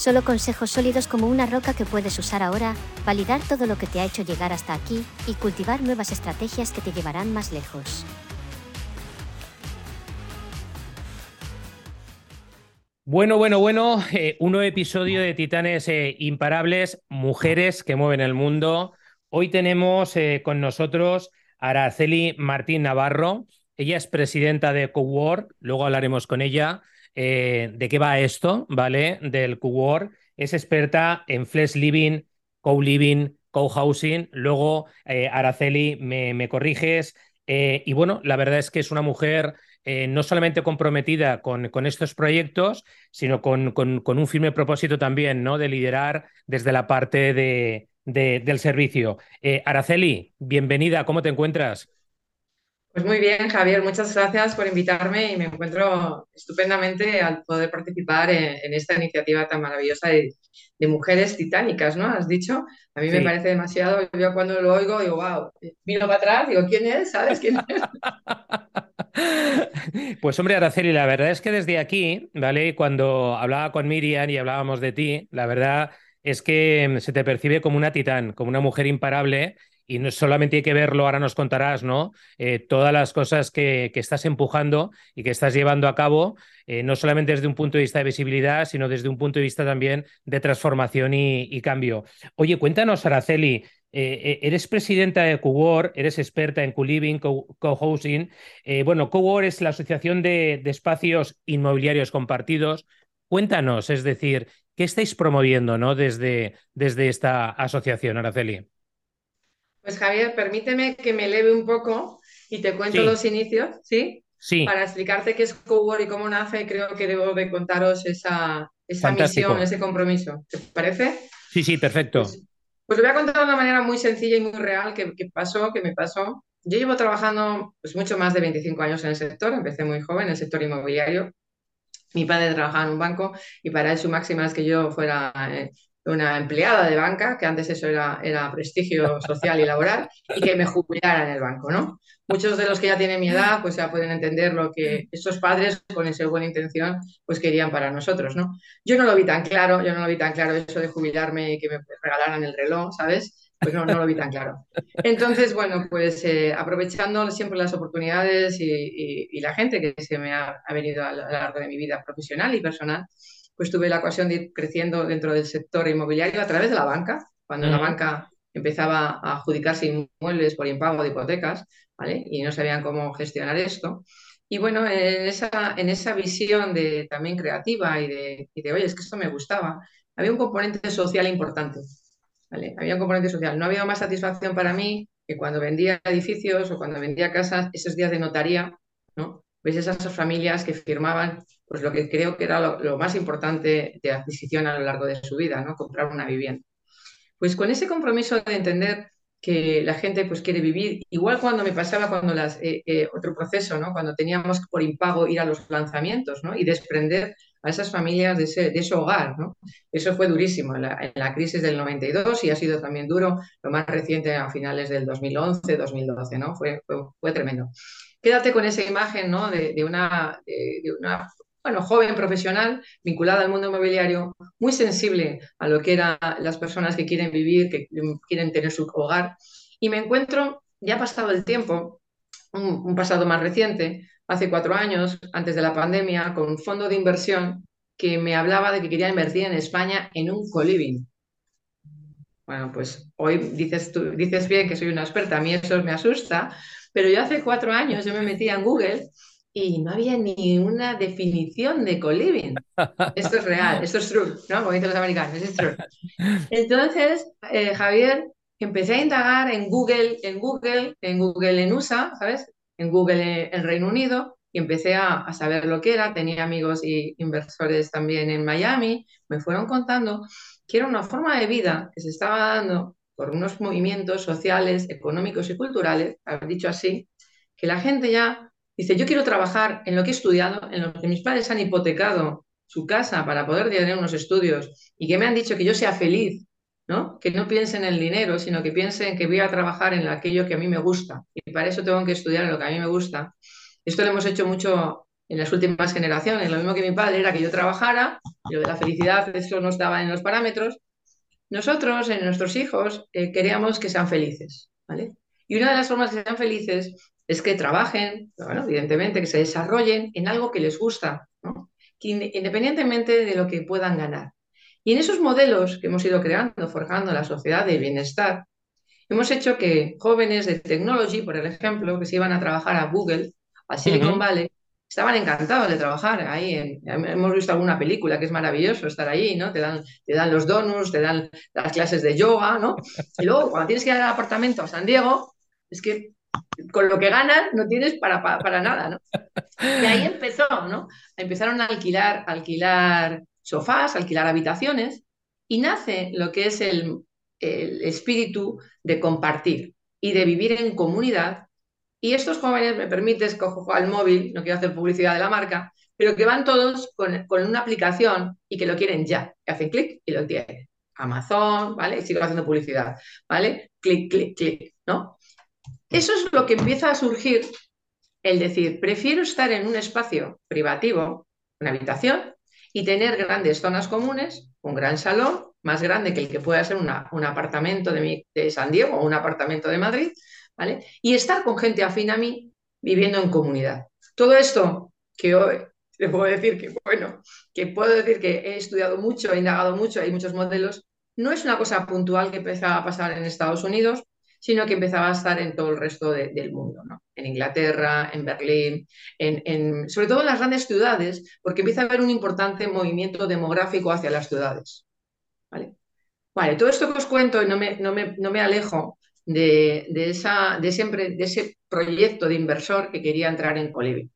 Solo consejos sólidos como una roca que puedes usar ahora, validar todo lo que te ha hecho llegar hasta aquí y cultivar nuevas estrategias que te llevarán más lejos. Bueno, bueno, bueno, eh, un nuevo episodio de Titanes eh, Imparables, mujeres que mueven el mundo. Hoy tenemos eh, con nosotros a Araceli Martín Navarro. Ella es presidenta de CoWork, luego hablaremos con ella de qué va esto, ¿vale? Del CoWork. Es experta en flex living, co-living, co-housing. Luego, Araceli, me, corriges. y bueno, la verdad es que es una mujer eh, no solamente comprometida con, estos proyectos, sino con, un firme propósito también ¿no? de liderar desde la parte de, del servicio. Eh, Araceli, bienvenida, ¿cómo te encuentras? Pues muy bien, Javier, muchas gracias por invitarme y me encuentro estupendamente al poder participar en, esta iniciativa tan maravillosa de, mujeres titánicas, ¿no? Has dicho, a mí me parece demasiado, yo cuando lo oigo digo, wow, miro para atrás, digo, ¿quién es? ¿Sabes quién es? Pues hombre, Araceli, la verdad es que desde aquí, ¿vale? Cuando hablaba con Miriam y hablábamos de ti, la verdad es que se te percibe como una titán, como una mujer imparable y no solamente hay que verlo, ahora nos contarás, ¿no? Eh, todas las cosas que, estás empujando y que estás llevando a cabo, eh, no solamente desde un punto de vista de visibilidad, sino desde un punto de vista también de transformación y, cambio. Oye, cuéntanos, Araceli, eh, eres presidenta de CoWork, eres experta en co-living, co-housing. bueno, CoWork es la Asociación de, de Espacios Inmobiliarios Compartidos. Cuéntanos, es decir, ¿qué estáis promoviendo ¿no? desde, desde esta asociación, Araceli? Pues Javier, permíteme que me eleve un poco y te cuento los inicios, ¿sí? Sí. Para explicarte qué es Cowork y cómo nace, creo que debo de contaros esa, esa misión, ese compromiso. ¿Te parece? Sí, sí, perfecto. Pues, pues, lo voy a contar de una manera muy sencilla y muy real que, pasó, que me pasó. Yo llevo trabajando pues, mucho más de 25 años en el sector, empecé muy joven en el sector inmobiliario. Mi padre trabajaba en un banco y para él su máxima es que yo fuera eh, una empleada de banca, que antes eso era, era prestigio social y laboral, y que me jubilara en el banco, ¿no? Muchos de los que ya tienen mi edad, pues ya pueden entender lo que estos padres, con esa buena intención, pues querían para nosotros, ¿no? Yo no lo vi tan claro, yo no lo vi tan claro eso de jubilarme y que me regalaran el reloj, ¿sabes? Pues no, no lo vi tan claro. Entonces, bueno, pues eh, aprovechando siempre las oportunidades y, la gente que se me ha venido a lo largo de mi vida profesional y personal, pues tuve la ocasión de ir creciendo dentro del sector inmobiliario a través de la banca, cuando la banca empezaba a adjudicarse inmuebles por impago de hipotecas, ¿vale? Y no sabían cómo gestionar esto. Y bueno, en esa, en esa visión de, también creativa y de, y de, oye, es que esto me gustaba, había un componente social importante, ¿vale? Había un componente social. No había más satisfacción para mí que cuando vendía edificios o cuando vendía casas, esos días de notaría, ¿no? Ves esas familias que firmaban pues lo que creo que era lo, más importante de adquisición a lo largo de su vida, ¿no? Comprar una vivienda. Pues con ese compromiso de entender que la gente pues quiere vivir, igual cuando me pasaba cuando las, eh, eh, otro proceso, ¿no? Cuando teníamos por impago ir a los lanzamientos, ¿no? Y desprender a esas familias de ese, de ese hogar, ¿no? Eso fue durísimo en la, crisis del 92 y ha sido también duro lo más reciente a finales del 2011, 2012, ¿no? Fue, fue, tremendo. Quédate con esa imagen, ¿no? De, una, de, una bueno, joven profesional, vinculada al mundo inmobiliario, muy sensible a lo que eran las personas que quieren vivir, que quieren tener su hogar. Y me encuentro, ya ha pasado el tiempo, un, pasado más reciente, hace cuatro años, antes de la pandemia, con un fondo de inversión que me hablaba de que quería invertir en España en un coliving. Bueno, pues hoy dices, tú, dices bien que soy una experta, a mí eso me asusta, pero yo hace cuatro años yo me metía en Google y no había ni una definición de co-living. Esto es real, esto es true, ¿no? Como dicen los americanos, es true. Entonces, eh, Javier, empecé a indagar en Google, en Google, en Google en USA, ¿sabes? En Google en Reino Unido, y empecé a, saber lo que era. Tenía amigos y inversores también en Miami. Me fueron contando que era una forma de vida que se estaba dando por unos movimientos sociales, económicos y culturales, dicho así, que la gente ya dice, yo quiero trabajar en lo que he estudiado, en lo que mis padres han hipotecado su casa para poder tener unos estudios y que me han dicho que yo sea feliz, ¿no? Que no piense en el dinero, sino que piense en que voy a trabajar en aquello que a mí me gusta y para eso tengo que estudiar en lo que a mí me gusta. Esto lo hemos hecho mucho en las últimas generaciones, lo mismo que mi padre era que yo trabajara, lo de la felicidad, eso no estaba en los parámetros. Nosotros, en nuestros hijos, eh, queríamos que sean felices, ¿vale? Y una de las formas de que sean felices es que trabajen, bueno, evidentemente, que se desarrollen en algo que les gusta, ¿no? independientemente de lo que puedan ganar. Y en esos modelos que hemos ido creando, forjando la sociedad de bienestar, hemos hecho que jóvenes de technology, por ejemplo, que se iban a trabajar a Google, a Silicon Valley, estaban encantados de trabajar ahí. hemos visto alguna película que es maravilloso estar ahí, ¿no? Te dan, te dan los donuts, te dan las clases de yoga, ¿no? Y luego, cuando tienes que ir al apartamento a San Diego, es que con lo que ganas no tienes para, para, nada, ¿no? Y ahí empezó, ¿no? Empezaron a alquilar, alquilar sofás, alquilar habitaciones, y nace lo que es el, el espíritu de compartir y de vivir en comunidad. Y estos jóvenes, me permites, cojo al móvil, no quiero hacer publicidad de la marca, pero que van todos con, con una aplicación y que lo quieren ya. Que hacen clic y lo tienen. Amazon, ¿vale? Sigo haciendo publicidad, ¿vale? Clic, clic, clic, ¿no? Eso es lo que empieza a surgir, el decir, prefiero estar en un espacio privativo, una habitación, y tener grandes zonas comunes, un gran salón, más grande que el que pueda ser un apartamento de, de, San Diego o un apartamento de Madrid, ¿vale? Y estar con gente afín a mí viviendo en comunidad. Todo esto que hoy le puedo decir que, bueno, que puedo decir que he estudiado mucho, he indagado mucho, hay muchos modelos, no es una cosa puntual que empezaba a pasar en Estados Unidos, sino que empezaba a estar en todo el resto del mundo, ¿no? en Inglaterra, en Berlín, en, sobre todo en las grandes ciudades, porque empieza a haber un importante movimiento demográfico hacia las ciudades. ¿vale? Vale, todo esto que os cuento y no me, no me, no me alejo de, de, esa, de, siempre, de ese proyecto de inversor que quería entrar en Colibri.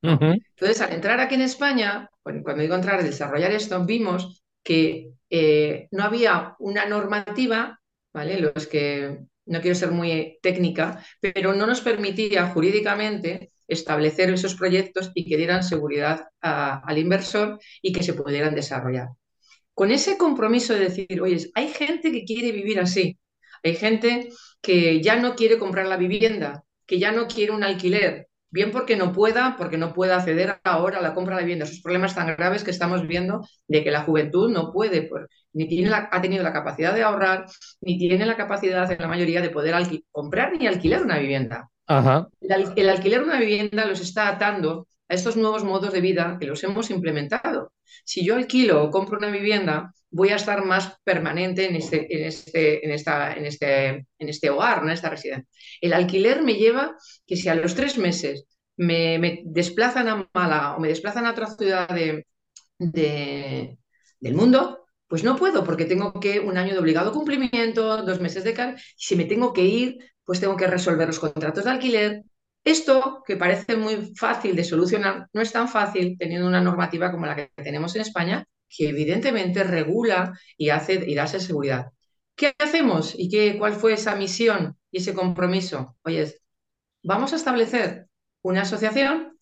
Entonces, al entrar aquí en España, cuando digo entrar, desarrollar esto, vimos que eh, no había una normativa, ¿vale? Los que no quiero ser muy técnica, pero no nos permitía jurídicamente establecer esos proyectos y que dieran seguridad al inversor y que se pudieran desarrollar. Con ese compromiso de decir, oye, hay gente que quiere vivir así, hay gente que ya no quiere comprar la vivienda, que ya no quiere un alquiler, bien porque no pueda, porque no pueda acceder ahora a la compra de vivienda. Esos problemas tan graves que estamos viendo de que la juventud no puede, ni tiene ha tenido la capacidad de ahorrar, ni tiene la capacidad en la mayoría de poder comprar ni alquilar una vivienda. El, el alquiler una vivienda los está atando a estos nuevos modos de vida que los hemos implementado. Si yo alquilo o compro una vivienda, voy a estar más permanente en este, en este, en esta, en este, en este hogar, en esta residencia. El alquiler me lleva que si a los tres meses me, desplazan a Málaga o me desplazan a otra ciudad de, del mundo, pues no puedo porque tengo que un año de obligado cumplimiento, dos meses de car. Si me tengo que ir, pues tengo que resolver los contratos de alquiler, esto, que parece muy fácil de solucionar, no es tan fácil teniendo una normativa como la que tenemos en España, que evidentemente regula y, hace, y da seguridad. ¿Qué hacemos y qué, cuál fue esa misión y ese compromiso? Oye, vamos a establecer una asociación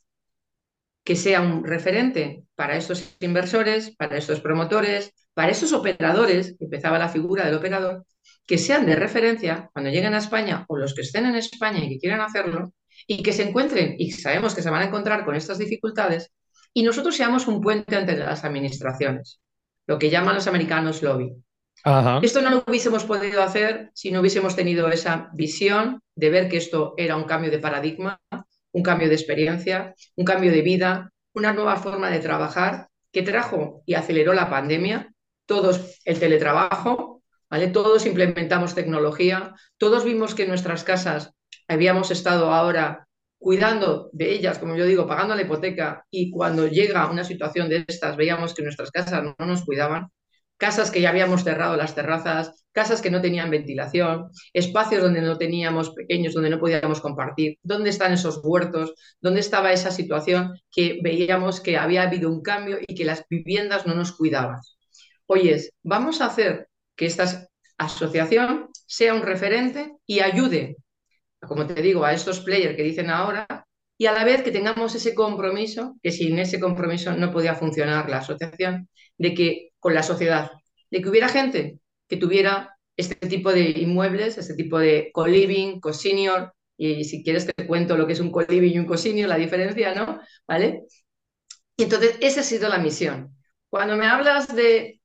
que sea un referente para estos inversores, para estos promotores, para esos operadores, empezaba la figura del operador, que sean de referencia cuando lleguen a España o los que estén en España y que quieran hacerlo, y que se encuentren, y sabemos que se van a encontrar con estas dificultades, y nosotros seamos un puente entre las administraciones, lo que llaman los americanos lobby. Esto no lo hubiésemos podido hacer si no hubiésemos tenido esa visión de ver que esto era un cambio de paradigma, un cambio de experiencia, un cambio de vida, una nueva forma de trabajar que trajo y aceleró la pandemia, todos el teletrabajo, ¿vale? Todos implementamos tecnología, todos vimos que nuestras casas habíamos estado ahora cuidando de ellas, como yo digo, pagando la hipoteca y cuando llega una situación de estas veíamos que nuestras casas no nos cuidaban, casas que ya habíamos cerrado las terrazas, casas que no tenían ventilación, espacios donde no teníamos pequeños, donde no podíamos compartir. ¿Dónde están esos huertos? ¿Dónde estaba esa situación que veíamos que había habido un cambio y que las viviendas no nos cuidaban? Oyes, vamos a hacer que esta asociación sea un referente y ayude, como te digo, a estos players que dicen ahora, y a la vez que tengamos ese compromiso, que sin ese compromiso no podía funcionar la asociación, de que con la sociedad, de que hubiera gente que tuviera este tipo de inmuebles, este tipo de co-living, co-senior, y si quieres te cuento lo que es un co-living y un co-senior, la diferencia, ¿no? ¿Vale? Y entonces esa ha sido la misión. Cuando me hablas de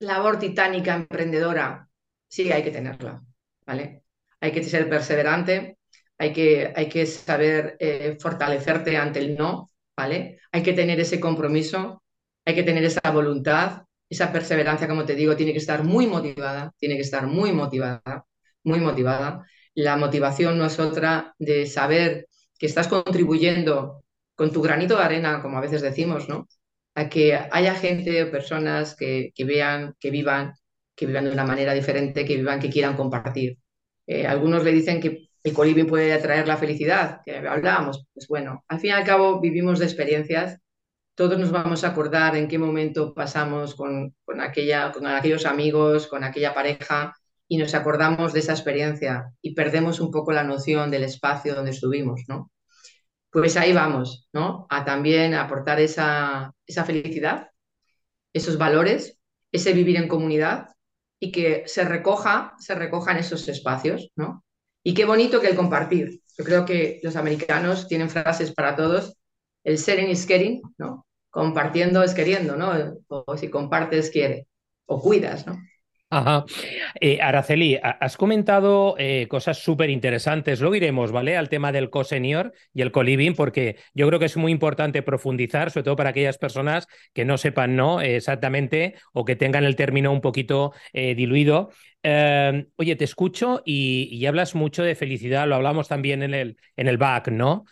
labor titánica emprendedora, sí hay que tenerla, ¿vale? Hay que ser perseverante, hay que, hay que saber eh, fortalecerte ante el no, ¿vale? Hay que tener ese compromiso, hay que tener esa voluntad, esa perseverancia, como te digo, tiene que estar muy motivada, tiene que estar muy motivada, muy motivada. La motivación no es otra de saber que estás contribuyendo con tu granito de arena, como a veces decimos, ¿no? A que haya gente o personas que, que vean, que vivan, que vivan de una manera diferente, que vivan, que quieran compartir. Eh, algunos le dicen que el coliving puede atraer la felicidad, que hablábamos. Pues bueno, al fin y al cabo vivimos de experiencias todos nos vamos a acordar en qué momento pasamos con, aquella, con aquellos amigos, con aquella pareja y nos acordamos de esa experiencia y perdemos un poco la noción del espacio donde estuvimos, ¿no? Pues ahí vamos, ¿no? A también aportar esa felicidad, esos valores, ese vivir en comunidad y que se recoja, se recojan esos espacios, ¿no? Y qué bonito que el compartir. Yo creo que los americanos tienen frases para todos. El sharing is caring, ¿no? compartiendo es queriendo, ¿no? O si compartes, quiere, o cuidas, ¿no? Ajá. Eh, Araceli, has comentado eh, cosas súper interesantes. Luego iremos, ¿vale? Al tema del co-senior y el co-living, porque yo creo que es muy importante profundizar, sobre todo para aquellas personas que no sepan, ¿no? exactamente o que tengan el término un poquito eh, diluido. Em, oye, te escucho y, hablas mucho de felicidad, lo hablamos también en el, en el back, ¿no?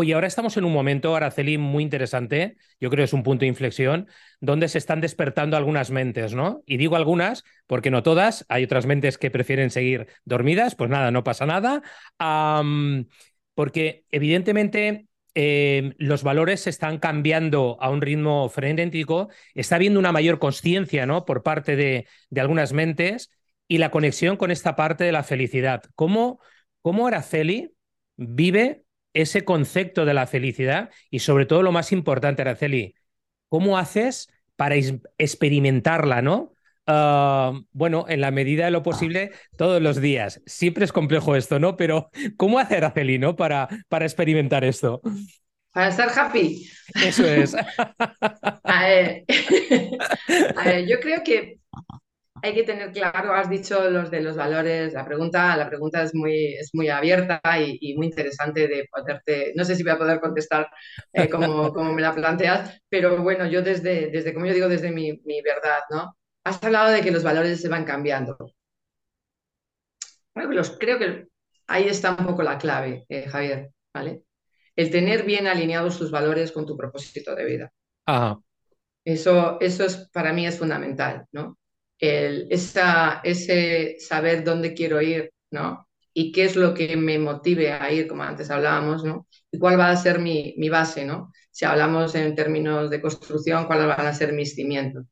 Oye, ahora estamos en un momento, Araceli, muy interesante, yo creo que es un punto de inflexión, donde se están despertando algunas mentes, ¿no? Y digo algunas porque no todas, hay otras mentes que prefieren seguir dormidas, pues nada, no pasa nada, porque evidentemente em, los valores se están cambiando a un ritmo frenético, está habiendo una mayor conciencia, ¿no? Por parte de, de, algunas mentes y la conexión con esta parte de la felicidad. ¿Cómo, cómo Araceli vive ese concepto de la felicidad y sobre todo lo más importante, Araceli, ¿cómo haces para experimentarla, no? Ah, bueno, en la medida de lo posible, todos los días. Siempre es complejo esto, ¿no? Pero ¿cómo hace Araceli, ¿no? Para, para experimentar esto. Para estar happy. Eso es. yo creo que hay que tener claro, has dicho los de los valores, la pregunta, la pregunta es muy, es muy abierta y, muy interesante de poderte, no sé si voy a poder contestar eh, como, como, me la planteas, pero bueno, yo desde, desde como yo digo, desde mi, mi, verdad, ¿no? Has hablado de que los valores se van cambiando. Bueno, los, creo que ahí está un poco la clave, eh, Javier, ¿vale? El tener bien alineados tus valores con tu propósito de vida. Ajá. Eso, eso es, para mí es fundamental, ¿no? El, ese saber dónde quiero ir, ¿no? Y qué es lo que me motive a ir, como antes hablábamos, ¿no? Y cuál va a ser mi, mi base, ¿no? Si hablamos en términos de construcción, cuáles van a ser mis cimientos.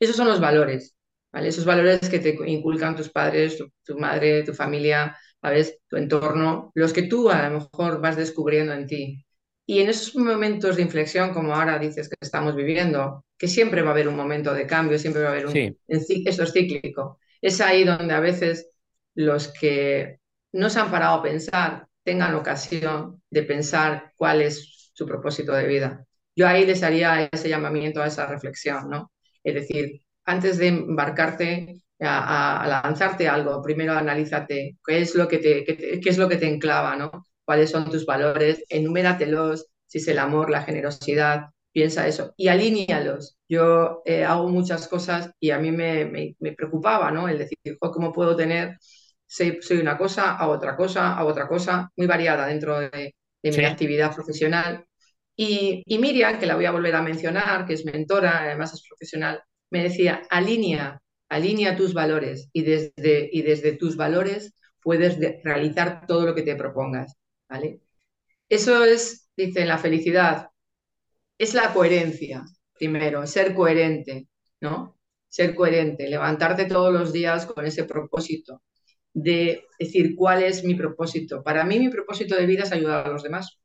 Esos son los valores, ¿vale? Esos valores que te inculcan tus padres, tu, tu madre, tu familia, ¿sabes? Tu entorno, los que tú a lo mejor vas descubriendo en ti. Y en esos momentos de inflexión, como ahora dices que estamos viviendo, que siempre va a haber un momento de cambio, siempre va a haber un... Sí. Esto es cíclico. Es ahí donde a veces los que no se han parado a pensar tengan ocasión de pensar cuál es su propósito de vida. Yo ahí les haría ese llamamiento a esa reflexión, ¿no? Es decir, antes de embarcarte a, lanzarte algo, primero analízate qué es lo que te, qué, qué es lo que te enclava, ¿no? Cuáles son tus valores, enumératelos, si es el amor, la generosidad, piensa eso y alíñalos. Yo eh, hago muchas cosas y a mí me, preocupaba, ¿no? El decir, ¿cómo puedo tener, soy, una cosa, a otra cosa, a otra cosa, muy variada dentro de, mi actividad profesional. Y, y Miriam, que la voy a volver a mencionar, que es mentora, además es profesional, me decía, alinea, alinea tus valores y desde, y desde tus valores puedes realizar todo lo que te propongas, ¿vale? Eso es, dice, la felicidad, es la coherencia, primero, ser coherente, ¿no? Ser coherente, levantarte todos los días con ese propósito de decir cuál es mi propósito. Para mí mi propósito de vida es ayudar a los demás.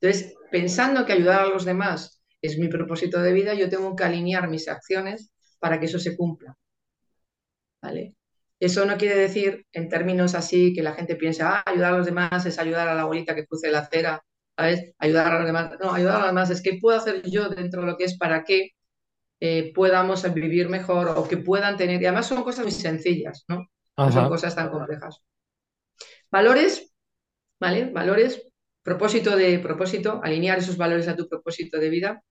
Entonces, pensando que ayudar a los demás es mi propósito de vida, yo tengo que alinear mis acciones para que eso se cumpla. ¿Vale? Eso no quiere decir, en términos así, que la gente piense, ah, ayudar a los demás es ayudar a la abuelita que cruce la acera, ¿sabes? Ayudar a los demás. No, ayudar a los demás es que puedo hacer yo dentro de lo que es para que eh, podamos vivir mejor o que puedan tener. Y además son cosas muy sencillas, ¿no? No son cosas tan complejas. Valores, ¿vale? Valores, propósito de propósito, alinear esos valores a tu propósito de vida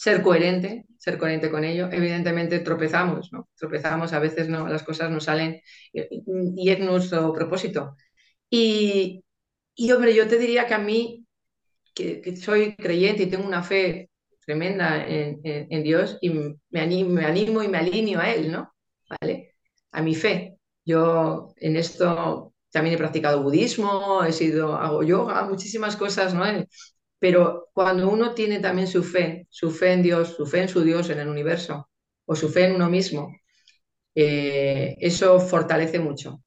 ser coherente, ser coherente con ello. Evidentemente tropezamos, ¿no? Tropezamos, a veces no, las cosas no salen y, es nuestro propósito. Y, y, hombre, yo te diría que a mí, que, soy creyente y tengo una fe tremenda en, en, Dios y me animo, me animo, y me alineo a Él, ¿no? ¿Vale? A mi fe. Yo en esto también he practicado budismo, he sido, hago yoga, muchísimas cosas, ¿no? Pero cuando uno tiene también su fe, su fe en Dios, su fe en su Dios, en el universo, o su fe en uno mismo, eh, eso fortalece mucho.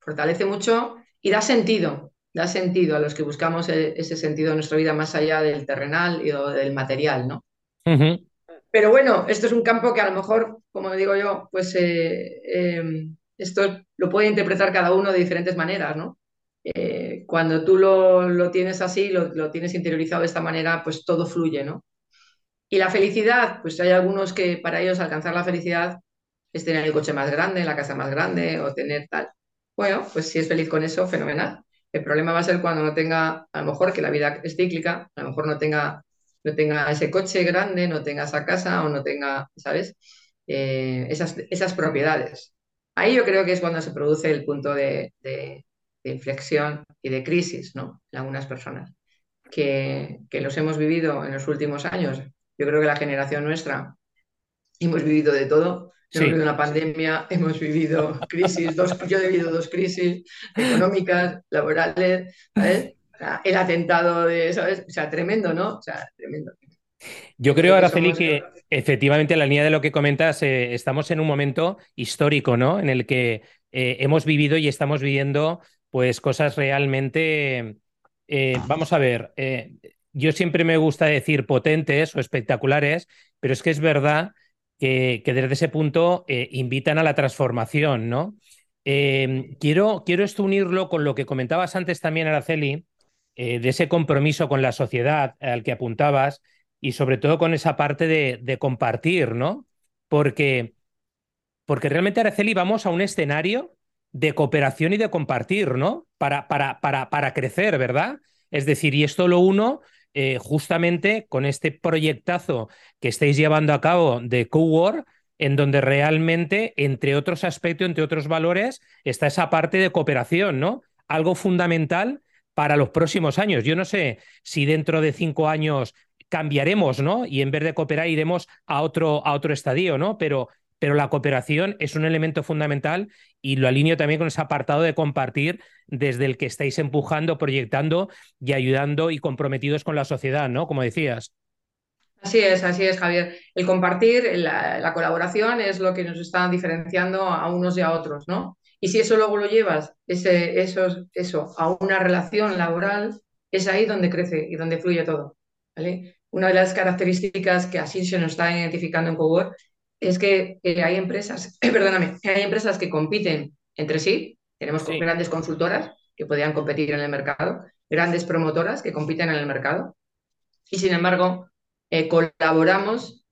Fortalece mucho y da sentido, da sentido a los que buscamos e, ese sentido en nuestra vida más allá del terrenal y del material, ¿no? Pero bueno, esto es un campo que a lo mejor, como digo yo, pues eh, em, esto lo puede interpretar cada uno de diferentes maneras, ¿no? Eh, cuando tú lo, tienes así, lo, tienes interiorizado de esta manera, pues todo fluye, ¿no? Y la felicidad, pues hay algunos que para ellos alcanzar la felicidad es tener el coche más grande, la casa más grande o tener tal. Bueno, pues si es feliz con eso, fenomenal. El problema va a ser cuando no tenga, a lo mejor que la vida es cíclica, a lo mejor no tenga, no tenga ese coche grande, no tenga esa casa o no tenga, ¿sabes? Eh, esas, esas propiedades. Ahí yo creo que es cuando se produce el punto de, de inflexión y de crisis ¿no? en algunas personas que, que, los hemos vivido en los últimos años. Yo creo que la generación nuestra hemos vivido de todo. Hemos vivido una pandemia, hemos vivido crisis, dos, yo he vivido dos crisis económicas, laborales, el atentado de, ¿sabes? O sea, tremendo, ¿no? O sea, tremendo. Yo creo, Araceli, que efectivamente en la línea de lo que comentas, eh, estamos en un momento histórico, ¿no? En el que eh, hemos vivido y estamos viviendo pues cosas realmente, eh, vamos a ver, eh, yo siempre me gusta decir potentes o espectaculares, pero es que es verdad que, desde ese punto eh, invitan a la transformación, ¿no? quiero, quiero esto unirlo con lo que comentabas antes también, Araceli, de ese compromiso con la sociedad al que apuntabas y sobre todo con esa parte de, de compartir, ¿no? Porque, porque realmente, Araceli, vamos a un escenario de cooperación y de compartir, ¿no? Para, para, para, para crecer, ¿verdad? Es decir, y esto lo uno eh, justamente con este proyectazo que estáis llevando a cabo de Cowork, en donde realmente, entre otros aspectos, entre otros valores, está esa parte de cooperación, ¿no? Algo fundamental para los próximos años. Yo no sé si dentro de cinco años cambiaremos, ¿no? Y en vez de cooperar iremos a otro, a otro estadio, ¿no? Pero pero la cooperación es un elemento fundamental y lo alineo también con ese apartado de compartir desde el que estáis empujando, proyectando y ayudando y comprometidos con la sociedad, ¿no? Como decías. Así es, así es, Javier. El compartir, la, colaboración es lo que nos está diferenciando a unos y a otros, ¿no? Y si eso luego lo llevas, ese, eso, eso, a una relación laboral, es ahí donde crece y donde fluye todo. ¿vale? Una de las características que así se nos está identificando en Cowork es que hay empresas, perdóname, hay empresas que compiten entre sí. Tenemos grandes consultoras que podrían competir en el mercado, grandes promotoras que compiten en el mercado. Y sin embargo, eh, colaboramos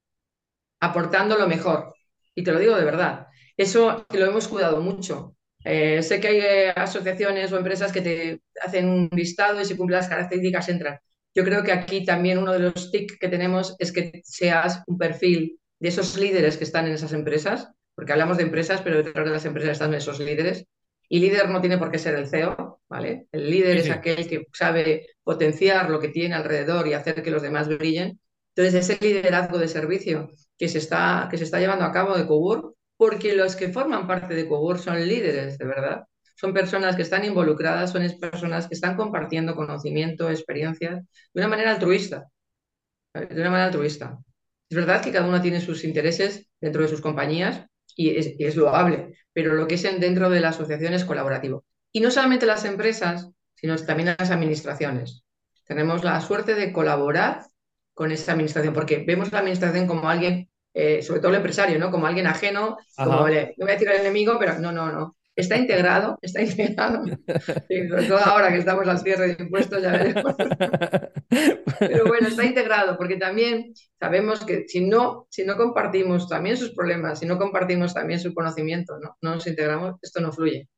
aportando lo mejor. Y te lo digo de verdad. Eso lo hemos cuidado mucho. Eh, sé que hay eh, asociaciones o empresas que te hacen un listado y si cumplen las características entran. Yo creo que aquí también uno de los TIC que tenemos es que seas un perfil de esos líderes que están en esas empresas, porque hablamos de empresas, pero detrás de las empresas están esos líderes. Y líder no tiene por qué ser el CEO, ¿vale? El líder es aquel que sabe potenciar lo que tiene alrededor y hacer que los demás brillen. Entonces, ese liderazgo de servicio que se está, que se está llevando a cabo de Cobur, porque los que forman parte de Cobur son líderes, de verdad. Son personas que están involucradas, son personas que están compartiendo conocimiento, experiencias, de una manera altruista. De una manera altruista. Es verdad que cada uno tiene sus intereses dentro de sus compañías y es, loable, pero lo que es dentro de la asociación es colaborativo. Y no solamente las empresas, sino también las administraciones. Tenemos la suerte de colaborar con esa administración, porque vemos la administración como alguien, eh, sobre todo el empresario, ¿no? Como alguien ajeno, como, no voy a decir al enemigo, pero no, no, no. Está integrado, está integrado. sobre todo ahora que estamos al cierre de impuestos, ya veremos. Pero bueno, está integrado, porque también sabemos que si no, si no compartimos también sus problemas, si no compartimos también su conocimiento, no, no nos integramos, esto no fluye.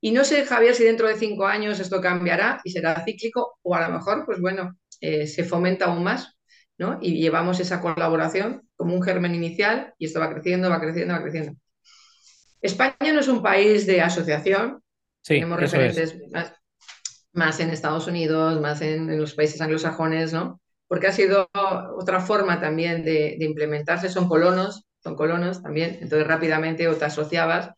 Y no sé, Javier, si dentro de cinco años esto cambiará y será cíclico, o a lo mejor, pues bueno, eh, se fomenta aún más, ¿no? Y llevamos esa colaboración como un germen inicial y esto va creciendo, va creciendo, va creciendo. España no es un país de asociación. Tenemos referentes más, en Estados Unidos, más en, los países anglosajones, ¿no? Porque ha sido otra forma también de, implementarse. Son colonos, son colonos también. Entonces rápidamente o te asociabas,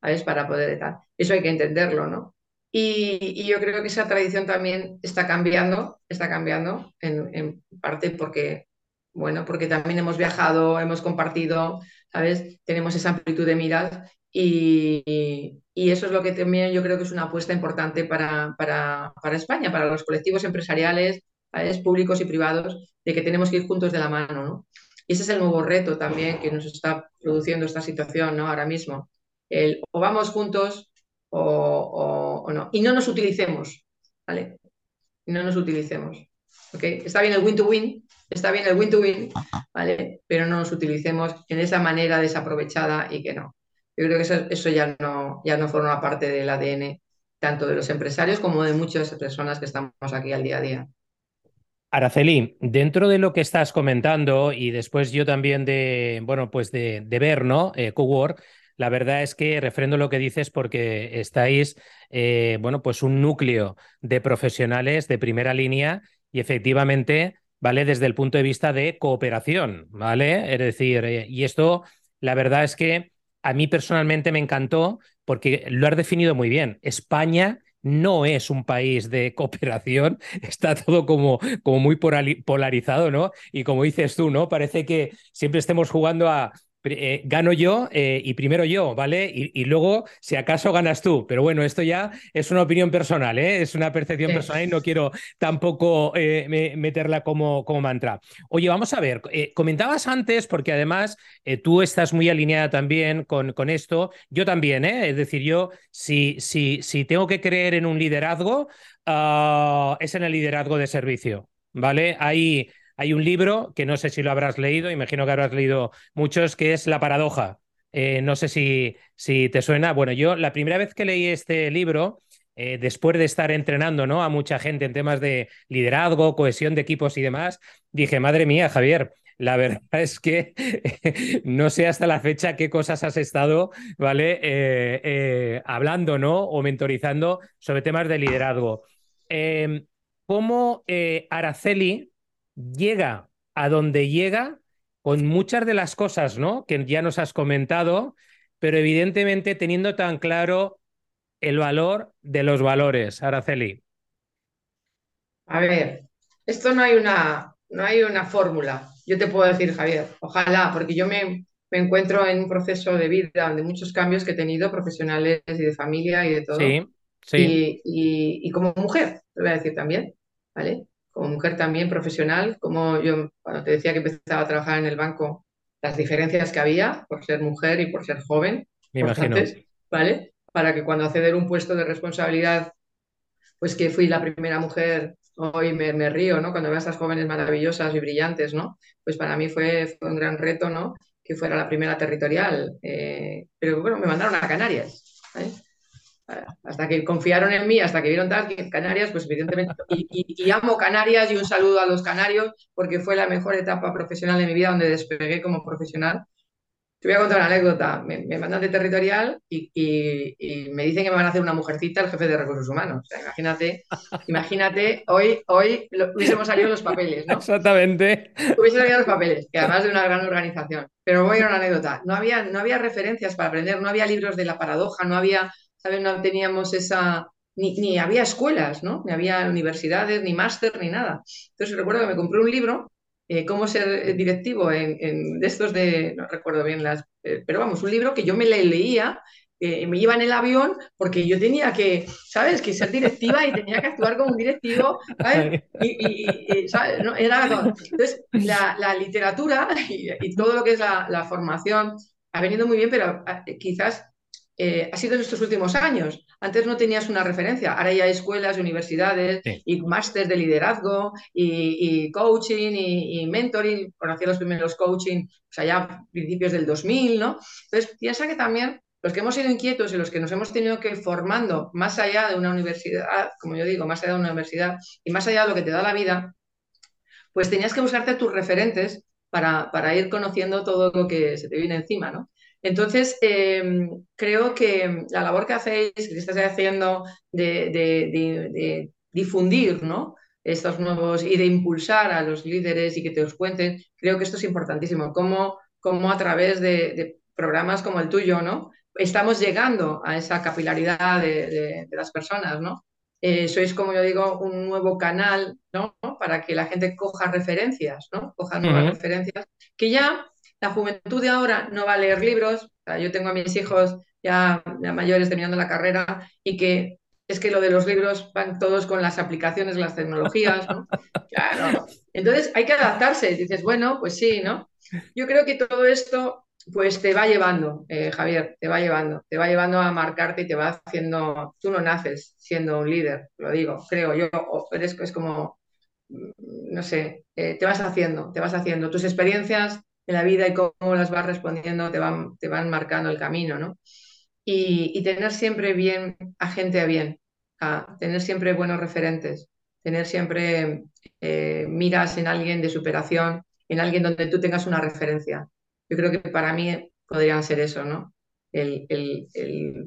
¿sabes? Para poder estar. Eso hay que entenderlo, ¿no? Y, yo creo que esa tradición también está cambiando, está cambiando en, en parte porque bueno, porque también hemos viajado, hemos compartido, ¿sabes? Tenemos esa amplitud de miras y, eso es lo que también yo creo que es una apuesta importante para, para, España, para los colectivos empresariales, públicos y privados, de que tenemos que ir juntos de la mano. ¿no? Y ese es el nuevo reto también que nos está produciendo esta situación ¿no? ahora mismo. El, o vamos juntos o, no. Y no nos utilicemos. ¿vale? no nos utilicemos. ¿okay? Está bien el win-to-win, está bien el win-to-win, ¿vale? pero no nos utilicemos en esa manera desaprovechada y que no. Yo creo que eso, ya, no, ya no forma parte del ADN tanto de los empresarios como de muchas personas que estamos aquí al día a día. Araceli, dentro de lo que estás comentando y después yo también de, bueno, pues de, ver, ¿no? Eh, la verdad es que refrendo lo que dices porque estáis, eh, bueno, pues un núcleo de profesionales de primera línea y efectivamente, ¿vale? Desde el punto de vista de cooperación, ¿vale? Es decir, eh, y esto, la verdad es que a mí personalmente me encantó porque lo has definido muy bien. España no es un país de cooperación, está todo como, como muy polarizado, ¿no? Y como dices tú, ¿no? Parece que siempre estemos jugando a eh, gano yo eh, y primero yo, ¿vale? Y, luego, si acaso, ganas tú. Pero bueno, esto ya es una opinión personal, ¿eh? Es una percepción personal y no quiero tampoco meterla como, como mantra. Oye, vamos a ver, comentabas antes, porque además tú estás muy alineada también con, con esto, yo también, ¿eh? Es decir, yo, si, si, si tengo que creer en un liderazgo, ah, es en el liderazgo de servicio, ¿vale? Ahí hay un libro que no sé si lo habrás leído, imagino que habrás leído muchos, que es La paradoja. Eh, no sé si, si te suena. Bueno, yo la primera vez que leí este libro, eh, después de estar entrenando ¿no? a mucha gente en temas de liderazgo, cohesión de equipos y demás, dije, madre mía, Javier, la verdad es que no sé hasta la fecha qué cosas has estado, ¿vale? Eh, hablando, ¿no? O mentorizando sobre temas de liderazgo. Em, ¿Cómo Araceli llega a donde llega con muchas de las cosas, ¿no? Que ya nos has comentado, pero evidentemente teniendo tan claro el valor de los valores, Araceli. A ver, esto no hay una, no hay una fórmula. Yo te puedo decir, Javier, ojalá, porque yo me, me encuentro en un proceso de vida de muchos cambios que he tenido profesionales y de familia y de todo. Sí, sí. Y, y como mujer, te voy a decir también, ¿vale? Como mujer también profesional, como yo cuando te decía que empezaba a trabajar en el banco, las diferencias que había por ser mujer y por ser joven, me imagino. ¿vale? Para que cuando acceder a un puesto de responsabilidad, pues que fui la primera mujer, hoy me, me río, ¿no? Cuando veo a estas jóvenes maravillosas y brillantes, ¿no? Pues para mí fue, fue un gran reto, ¿no? Que fuera la primera territorial. Eh, pero bueno, me mandaron a Canarias. ¿vale? Hasta que confiaron en mí, hasta que vieron tal, que Canarias, pues evidentemente, y, amo Canarias y un saludo a los canarios, porque fue la mejor etapa profesional de mi vida donde despegué como profesional. te voy a contar una anécdota. Me, mandan de territorial y, me dicen que me van a hacer una mujercita el jefe de recursos humanos. imagínate, imagínate, hoy, hoy hubiésemos salido los papeles, ¿no? Exactamente. Hubiesen salido los papeles, que además de una gran organización. Pero voy a ir a una anécdota. No había, no había referencias para aprender, no había libros de la paradoja, no había, ¿sabes? No teníamos esa, ni, ni, había escuelas, ¿no? Ni había universidades, ni máster, ni nada. Entonces recuerdo que me compré un libro eh, cómo ser directivo en, de estos de, no recuerdo bien las, eh, pero vamos, un libro que yo me le leía, eh, me iba en el avión porque yo tenía que, ¿sabes? Que ser directiva y tenía que actuar como un directivo, ¿sabes? Y, ¿sabes? Era Entonces, la, literatura y, todo lo que es la, la formación ha venido muy bien, pero quizás eh, ha sido en estos últimos años. Antes no tenías una referencia, ahora ya hay escuelas, universidades y máster de liderazgo y, coaching y, mentoring. Conocí los primeros coaching, o sea, ya principios del 2000, ¿no? Entonces, piensa que también los que hemos sido inquietos y los que nos hemos tenido que ir formando más allá de una universidad, como yo digo, más allá de una universidad y más allá de lo que te da la vida, pues tenías que buscarte tus referentes para, para ir conociendo todo lo que se te viene encima, ¿no? Entonces, em, creo que la labor que hacéis, que estáis haciendo de, difundir ¿no? estos nuevos y de impulsar a los líderes y que te os cuenten, creo que esto es importantísimo. Cómo, a través de, programas como el tuyo, ¿no? Estamos llegando a esa capilaridad de, las personas, ¿no? Eh, sois, como yo digo, un nuevo canal, ¿no? Para que la gente coja referencias, ¿no? Coja nuevas referencias que ya la juventud de ahora no va a leer libros. yo tengo a mis hijos ya, mayores terminando la carrera y que es que lo de los libros van todos con las aplicaciones, las tecnologías, ¿no? Claro. Entonces hay que adaptarse. Dices, bueno, pues sí, ¿no? Yo creo que todo esto pues te va llevando, eh, Javier, te va llevando, te va llevando a marcarte y te va haciendo, tú no naces siendo un líder, lo digo, creo yo, eres, es como, mm, no sé, eh, te vas haciendo, te vas haciendo, tus experiencias en la vida y cómo las vas respondiendo te van, te van marcando el camino, ¿no? Y, tener siempre bien a gente a bien, a tener siempre buenos referentes, tener siempre eh, miras en alguien de superación, en alguien donde tú tengas una referencia. Yo creo que para mí podrían ser eso, ¿no? El,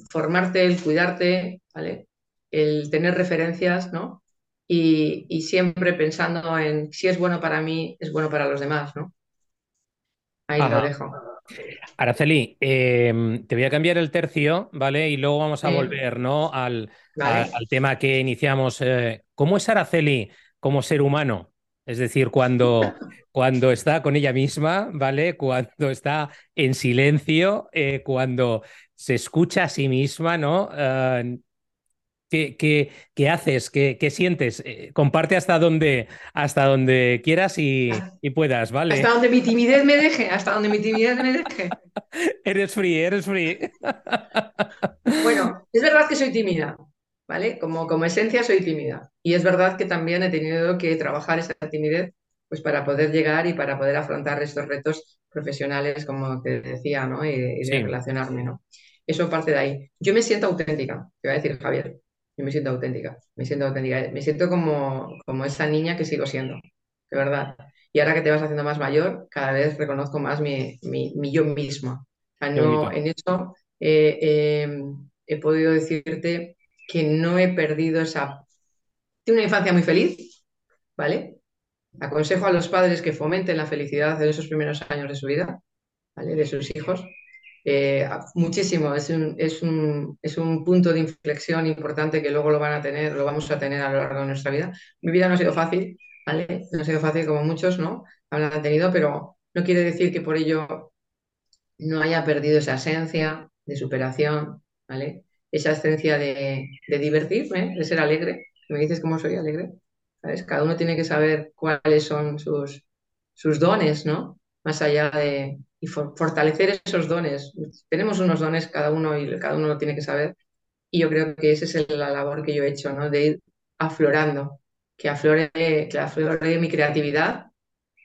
formarte, el cuidarte, ¿vale? El tener referencias, ¿no? Y, y siempre pensando en si es bueno para mí, es bueno para los demás, ¿no? Ahí lo dejo. Araceli, em, te voy a cambiar el tercio, ¿vale? Y luego vamos a volver, ¿no? Al, al tema que iniciamos. Eh, ¿Cómo es Araceli como ser humano? Es decir, cuando, cuando está con ella misma, ¿vale? Cuando está en silencio, eh, cuando se escucha a sí misma, ¿no? Eh, ¿Qué, haces? ¿Qué, sientes? Eh, comparte hasta donde, hasta donde quieras y, puedas, ¿vale? Hasta donde mi timidez me deje, hasta donde mi timidez me deje. eres free, eres free. bueno, es verdad que soy tímida, ¿vale? Como, como esencia soy tímida. Y es verdad que también he tenido que trabajar esa timidez pues para poder llegar y para poder afrontar estos retos profesionales, como te decía, ¿no? Y, relacionarme, ¿no? Eso parte de ahí. Yo me siento auténtica, te voy a decir, Javier. Yo me siento auténtica, me siento auténtica, me siento como, como esa niña que sigo siendo, de verdad. Y ahora que te vas haciendo más mayor, cada vez reconozco más mi, mi, yo misma. no, en eso eh, em, he podido decirte que no he perdido esa... Tengo una infancia muy feliz, ¿vale? Aconsejo a los padres que fomenten la felicidad en esos primeros años de su vida, ¿vale? De sus hijos, eh, muchísimo, es un, es, un, es un, punto de inflexión importante que luego lo van a tener, lo vamos a tener a lo largo de nuestra vida. Mi vida no ha sido fácil, ¿vale? No ha sido fácil como muchos, ¿no? Han tenido, pero no quiere decir que por ello no haya perdido esa esencia de superación, ¿vale? Esa esencia de, de divertirme, de ser alegre. Me dices cómo soy alegre, ¿sabes? Cada uno tiene que saber cuáles son sus, sus dones, ¿no? Más allá de, y fortalecer esos dones. Tenemos unos dones cada uno y cada uno lo tiene que saber. Y yo creo que esa es la labor que yo he hecho, ¿no? De ir aflorando, que aflore, que aflore mi creatividad,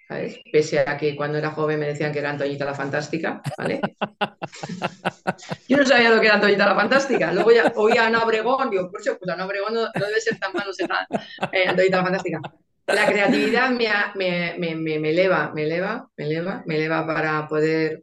¿sabes? Pese a que cuando era joven me decían que era Antoñita la Fantástica, ¿vale? yo no sabía lo que era Antoñita la Fantástica. Luego ya oía a Ana Obregón, digo, pues Ana Obregón no, debe ser tan malo, ser tan, eh, Antoñita la Fantástica la creatividad me, me, me, me, eleva, me eleva, me eleva, me eleva para poder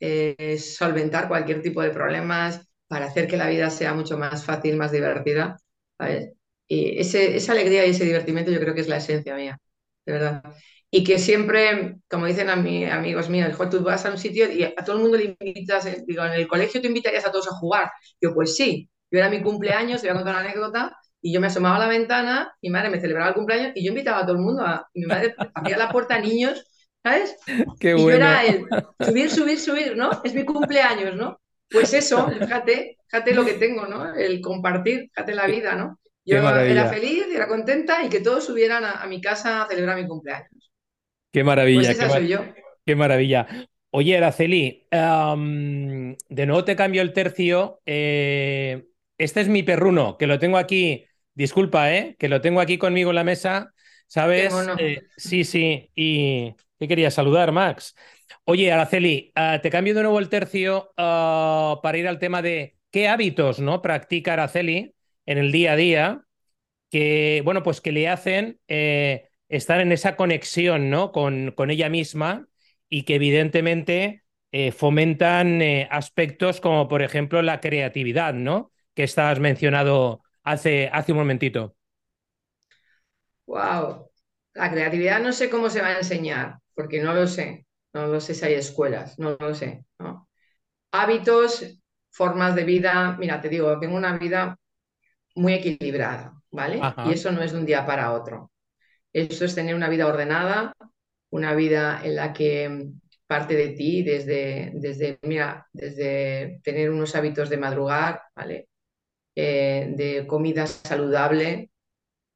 es solventar cualquier tipo de problemas para hacer que la vida sea mucho más fácil, más divertida, ¿sabes? Y ese, esa alegría y ese divertimento yo creo que es la esencia mía, de verdad. Y que siempre, como dicen a mí, amigos míos, tú vas a un sitio y a todo el mundo le invitas, eh, digo, en el colegio te invitarías a todos a jugar. Yo, pues sí, yo era mi cumpleaños, te voy a contar una anécdota, y yo me asomaba a la ventana, mi madre me celebraba el cumpleaños y yo invitaba a todo el mundo, a, y mi madre abría la puerta a niños, ¿sabes? Qué y bueno. yo era el subir, subir, subir, ¿no? Es mi cumpleaños, ¿no? Pues eso, fíjate, fíjate lo que tengo, ¿no? El compartir, fíjate la vida, ¿no? Yo Qué era feliz, era contenta y que todos subieran a, a mi casa a celebrar mi cumpleaños. Qué maravilla, Pues qué, esa ma- soy yo. qué maravilla. Oye, Araceli, am, de nuevo te cambio el tercio. Eh, este es mi perruno, que lo tengo aquí. Disculpa, ¿eh? Que lo tengo aquí conmigo en la mesa. ¿Sabes? Eh, sí, sí. Y te quería saludar, Max. Oye, Araceli, ah, te cambio de nuevo el tercio ah, para ir al tema de qué hábitos, ¿no? Practica Araceli en el día a día que, bueno, pues que le hacen eh, estar en esa conexión, ¿no? Con, con ella misma y que evidentemente eh, fomentan eh, aspectos como, por ejemplo, la creatividad, ¿no? Que estabas mencionado hace, hace un momentito. Wow. La creatividad no sé cómo se va a enseñar, porque no lo sé. No lo sé si hay escuelas, no lo sé, ¿no? Hábitos, formas de vida. Mira, te digo, tengo una vida muy equilibrada, ¿vale? Ajá. Y eso no es de un día para otro. Eso es tener una vida ordenada, una vida en la que parte de ti desde, desde mira, desde tener unos hábitos de madrugar, ¿vale? Eh, de comida saludable,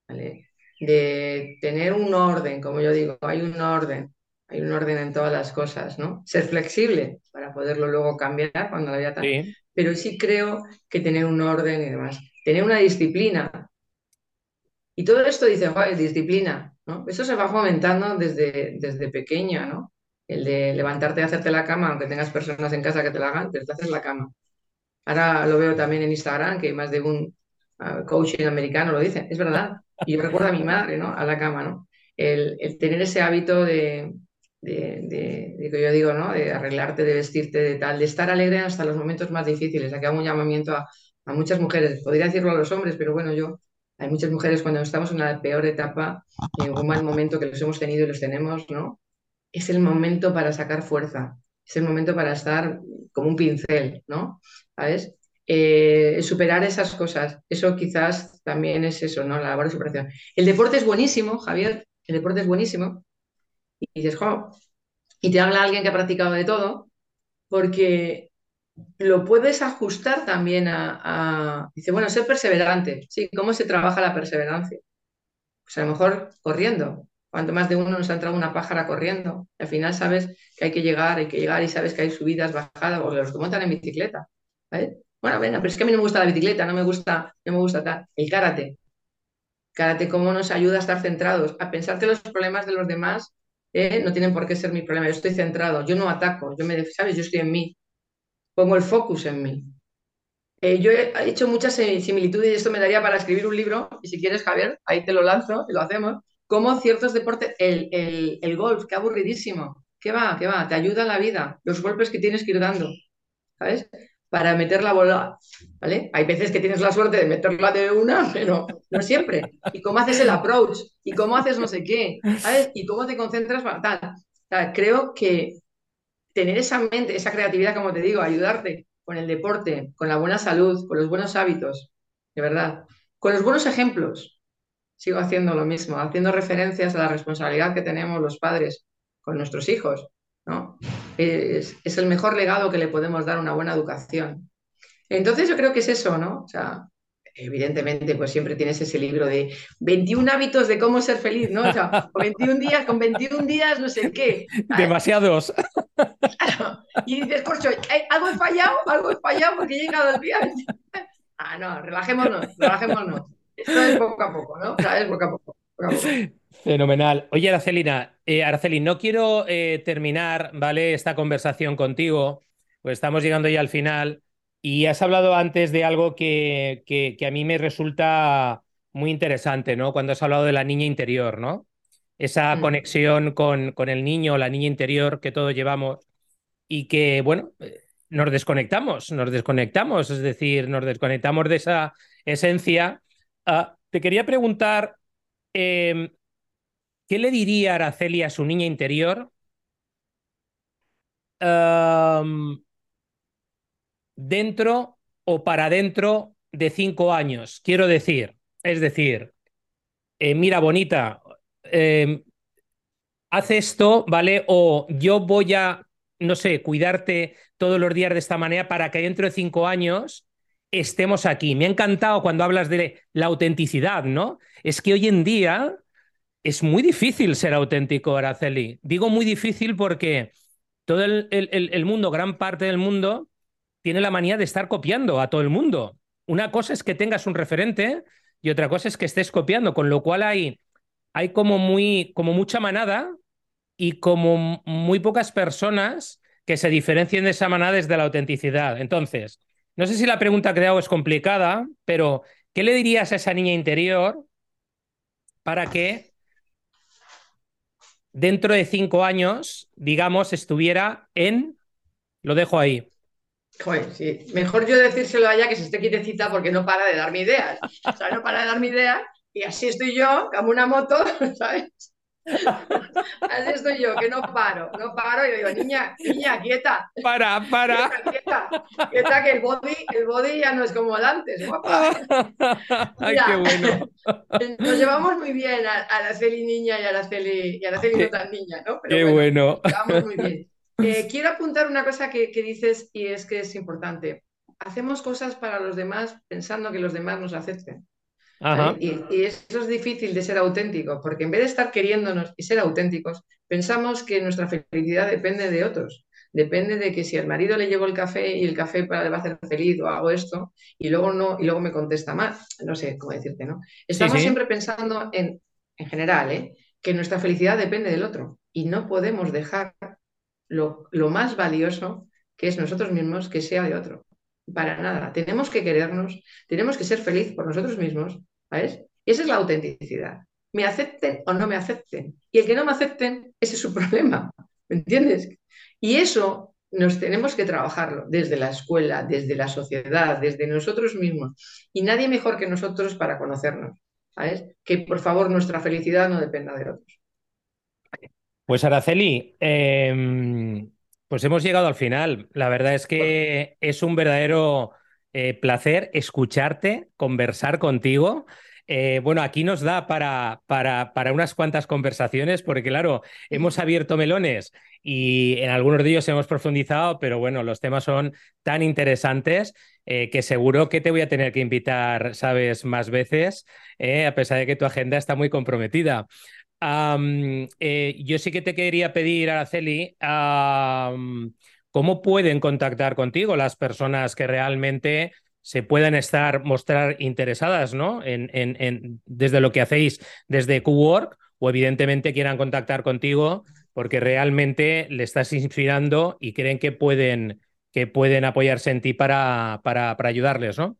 ¿vale? De tener un orden, como yo digo, hay un orden, hay un orden en todas las cosas, ¿no? Ser flexible para poderlo luego cambiar cuando la vida Sí, pero sí creo que tener un orden y demás, tener una disciplina. Y todo esto dice, "Joder, disciplina, ¿no? Eso se va fomentando desde, desde pequeña, ¿no? El de levantarte y hacerte la cama, aunque tengas personas en casa que te la hagan, pero te haces la cama. Ahora lo veo también en Instagram, que más de un ah, coaching americano lo dice, es verdad. Y yo recuerdo a mi madre, ¿no? A la cama, ¿no? El, el tener ese hábito de, de- de que yo digo, ¿no? De arreglarte, de vestirte, de tal, de estar alegre hasta los momentos más difíciles. Aquí hago un llamamiento a, a muchas mujeres, podría decirlo a los hombres, pero bueno, yo, hay muchas mujeres cuando estamos en la peor etapa, en un mal momento que los hemos tenido y los tenemos, ¿no? Es el momento para sacar fuerza, es el momento para estar como un pincel, ¿no? ¿Sabes? Eh, superar esas cosas, eso quizás también es eso, ¿no? La labor de superación. El deporte es buenísimo, Javier, el deporte es buenísimo. Y dices, jo, y te habla alguien que ha practicado de todo, porque lo puedes ajustar también a, dice, bueno, ser perseverante. Sí, ¿cómo se trabaja la perseverancia? Pues a lo mejor corriendo. Cuanto más de uno nos ha entrado una pájara corriendo. Al final sabes que hay que llegar, hay que llegar y sabes que hay subidas, bajadas, o los que montan en bicicleta. Bueno, venga, pero es que a mí no me gusta la bicicleta, no me gusta, no me gusta tal. El karate. Karate, cómo nos ayuda a estar centrados, a pensar que los problemas de los demás eh, no tienen por qué ser mi problema. Yo estoy centrado, yo no ataco, yo me, ¿sabes? Yo estoy en mí. Pongo el focus en mí. Eh, yo he hecho muchas eh, similitudes y esto me daría para escribir un libro. Y si quieres, Javier, ahí te lo lanzo y lo hacemos. Como ciertos deportes, el, golf, qué aburridísimo. ¿Qué va? ¿Qué va? Te ayuda la vida. Los golpes que tienes que ir dando, ¿sabes? Para meter la bola, ¿vale? Hay veces que tienes la suerte de meterla de una, pero no siempre. Y cómo haces el approach, y cómo haces no sé qué, ¿sabes? Y cómo te concentras para tal. Creo que tener esa mente, esa creatividad, como te digo, ayudarte con el deporte, con la buena salud, con los buenos hábitos, de verdad, con los buenos ejemplos. Sigo haciendo lo mismo, haciendo referencias a la responsabilidad que tenemos los padres con nuestros hijos, ¿no? Es, es el mejor legado que le podemos dar una buena educación. Entonces yo creo que es eso, ¿no? O sea, evidentemente, pues siempre tienes ese libro de 21 hábitos de cómo ser feliz, ¿no? O sea, o 21 días, con 21 días, no sé qué. demasiados. Y dices, corcho, ¿eh, ¿algo he fallado? ¿Algo he fallado? Porque he llegado al día. Ah, no, relajémonos, relajémonos. Esto es poco a poco, ¿no? O sea, es poco a poco. poco, a poco. Fenomenal. Oye, Aracelina, eh, Araceli, no quiero eh, terminar, ¿vale? Esta conversación contigo, pues estamos llegando ya al final y has hablado antes de algo que, que, que a mí me resulta muy interesante, ¿no? Cuando has hablado de la niña interior, ¿no? Esa Mm. conexión con, con el niño la niña interior que todos llevamos. y que, bueno, eh, nos desconectamos, nos desconectamos, es decir, nos desconectamos de esa esencia. Ah, te quería preguntar, em, ¿qué le diría Araceli a su niña interior dentro o para dentro de cinco años? Quiero decir, es decir, eh, mira, bonita, em, haz esto, ¿vale? O yo voy a, no sé, cuidarte todos los días de esta manera para que dentro de cinco años estemos aquí. Me ha encantado cuando hablas de la autenticidad, ¿no? Es que hoy en día es muy difícil ser auténtico, Araceli. Digo muy difícil porque todo el, mundo, gran parte del mundo, tiene la manía de estar copiando a todo el mundo. Una cosa es que tengas un referente y otra cosa es que estés copiando, con lo cual hay, hay como, muy, como mucha manada y como muy pocas personas que se diferencien de esa manada desde la autenticidad. Entonces, no sé si la pregunta que te hago es complicada, pero ¿qué le dirías a esa niña interior para que dentro de cinco años, digamos, estuviera en... Lo dejo ahí. Joder, sí. Mejor yo decírselo a ella que se esté quietecita porque no para de darme ideas. O sea, no para de darme ideas y así estoy yo, como una moto, ¿sabes? Así estoy yo, que no paro, no paro y digo, niña, niña, quieta. Para, para. Quieta, quieta, que el body, el body ya no es como el antes, guapa. Ay, qué bueno. Nos llevamos muy bien a, a la Celi niña y a la Celi, y a la Celi no tan niña, ¿no? Pero qué bueno. Nos llevamos muy bien. Eh, quiero apuntar una cosa que, que dices y es que es importante. Hacemos cosas para los demás pensando que los demás nos acepten. Y, eso es difícil de ser auténtico, porque en vez de estar queriéndonos y ser auténticos, pensamos que nuestra felicidad depende de otros. Depende de que si al marido le llevo el café y el café le va a hacer feliz o hago esto y luego no y luego me contesta mal. No sé cómo decirte, ¿no? Estamos siempre pensando en, en general, ¿eh? que nuestra felicidad depende del otro y no podemos dejar lo, lo más valioso que es nosotros mismos que sea de otro. Para nada. Tenemos que querernos, tenemos que ser felices por nosotros mismos ¿sabes? esa es la autenticidad. Me acepten o no me acepten. Y el que no me acepten, ese es su problema. ¿Me entiendes? Y eso nos tenemos que trabajarlo desde la escuela, desde la sociedad, desde nosotros mismos. Y nadie mejor que nosotros para conocernos. ¿sabes? Que por favor nuestra felicidad no dependa de otros. Pues Araceli, em, pues hemos llegado al final. La verdad es que es un verdadero eh, placer escucharte, conversar contigo. Eh, bueno, aquí nos da para, para, para, unas cuantas conversaciones, porque claro, hemos abierto melones y en algunos de ellos hemos profundizado, pero bueno, los temas son tan interesantes eh, que seguro que te voy a tener que invitar, sabes, más veces, a pesar de que tu agenda está muy comprometida. yo sí que te quería pedir, Araceli, ¿Cómo pueden contactar contigo las personas que realmente se puedan estar, mostrar interesadas ¿no? desde lo que hacéis desde QWork o evidentemente quieran contactar contigo porque realmente le estás inspirando y creen que pueden, que pueden apoyarse en ti para, para, para ayudarles, ¿no?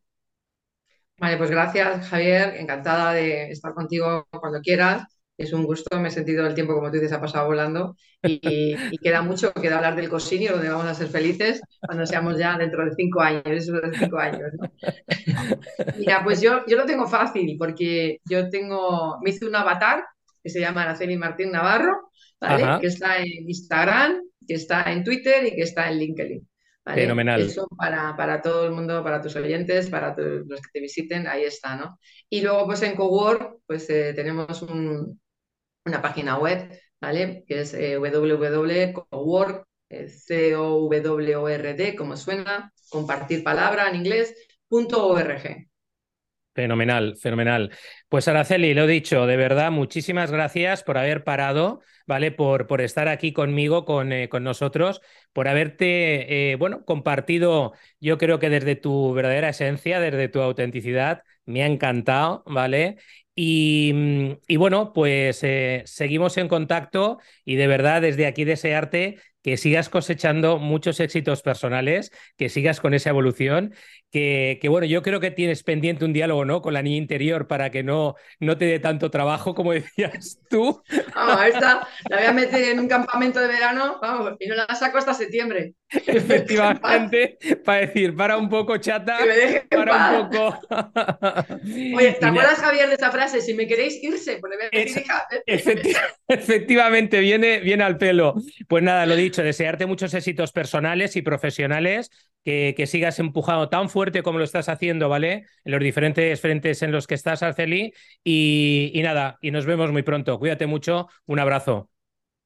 Vale, pues gracias Javier, encantada de estar contigo cuando quieras es un gusto, me he sentido el tiempo, como tú dices, ha pasado volando y, queda mucho, queda hablar del cosinio, donde vamos a ser felices cuando seamos ya dentro de cinco años, eso de cinco años. Mira, pues yo, yo lo tengo fácil porque yo tengo, me hice un avatar que se llama Araceli Martín Navarro, ¿vale? que está en Instagram, que está en Twitter y que está en LinkedIn. Fenomenal. Eso para, para, todo el mundo, para tus oyentes, para los que te visiten, ahí está, ¿no? Y luego, pues en Cowork, pues eh, tenemos un, una página web, ¿vale? Que es eh, www.cowork, c o w o r d como suena, compartir palabra en inglés, punto .org. Fenomenal, fenomenal. Pues Araceli, lo dicho, de verdad, muchísimas gracias por haber parado, ¿vale? Por, por estar aquí conmigo, con, eh, con nosotros, por haberte, eh, bueno, compartido, yo creo que desde tu verdadera esencia, desde tu autenticidad, me ha encantado, ¿vale? Y, bueno, pues eh, seguimos en contacto y de verdad desde aquí desearte que sigas cosechando muchos éxitos personales, que sigas con esa evolución, que, que, bueno, yo creo que tienes pendiente un diálogo, ¿no? Con la niña interior para que no, no te dé tanto trabajo, como decías tú. Vamos, esta la voy a meter en un campamento de verano, vamos, y no la saco hasta septiembre. Efectivamente, para decir, para un poco, chata, para un poco. Oye, ¿te acuerdas, Javier, de esa frase? Si me queréis irse, pues Efectivamente, viene, viene al pelo. Pues nada, lo dicho, desearte muchos éxitos personales y profesionales, que, que, sigas empujando tan fuerte como lo estás haciendo, ¿vale? En los diferentes frentes en los que estás, Arceli. Y, y nada, y nos vemos muy pronto. Cuídate mucho, un abrazo.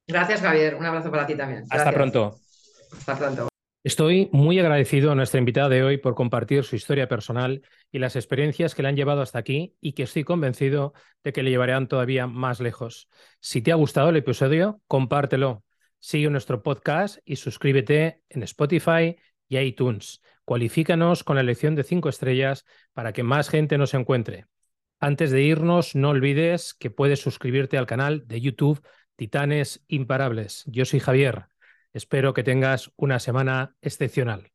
Gracias, Javier. Un abrazo para ti también. Hasta pronto. Hasta pronto. Estoy muy agradecido a nuestra invitada de hoy por compartir su historia personal y las experiencias que le han llevado hasta aquí y que estoy convencido de que le llevarán todavía más lejos. Si te ha gustado el episodio, compártelo. Sigue nuestro podcast y suscríbete en Spotify y iTunes. Cualifícanos con la elección de cinco estrellas para que más gente nos encuentre. Antes de irnos, no olvides que puedes suscribirte al canal de YouTube Titanes Imparables. Yo soy Javier. Espero que tengas una semana excepcional.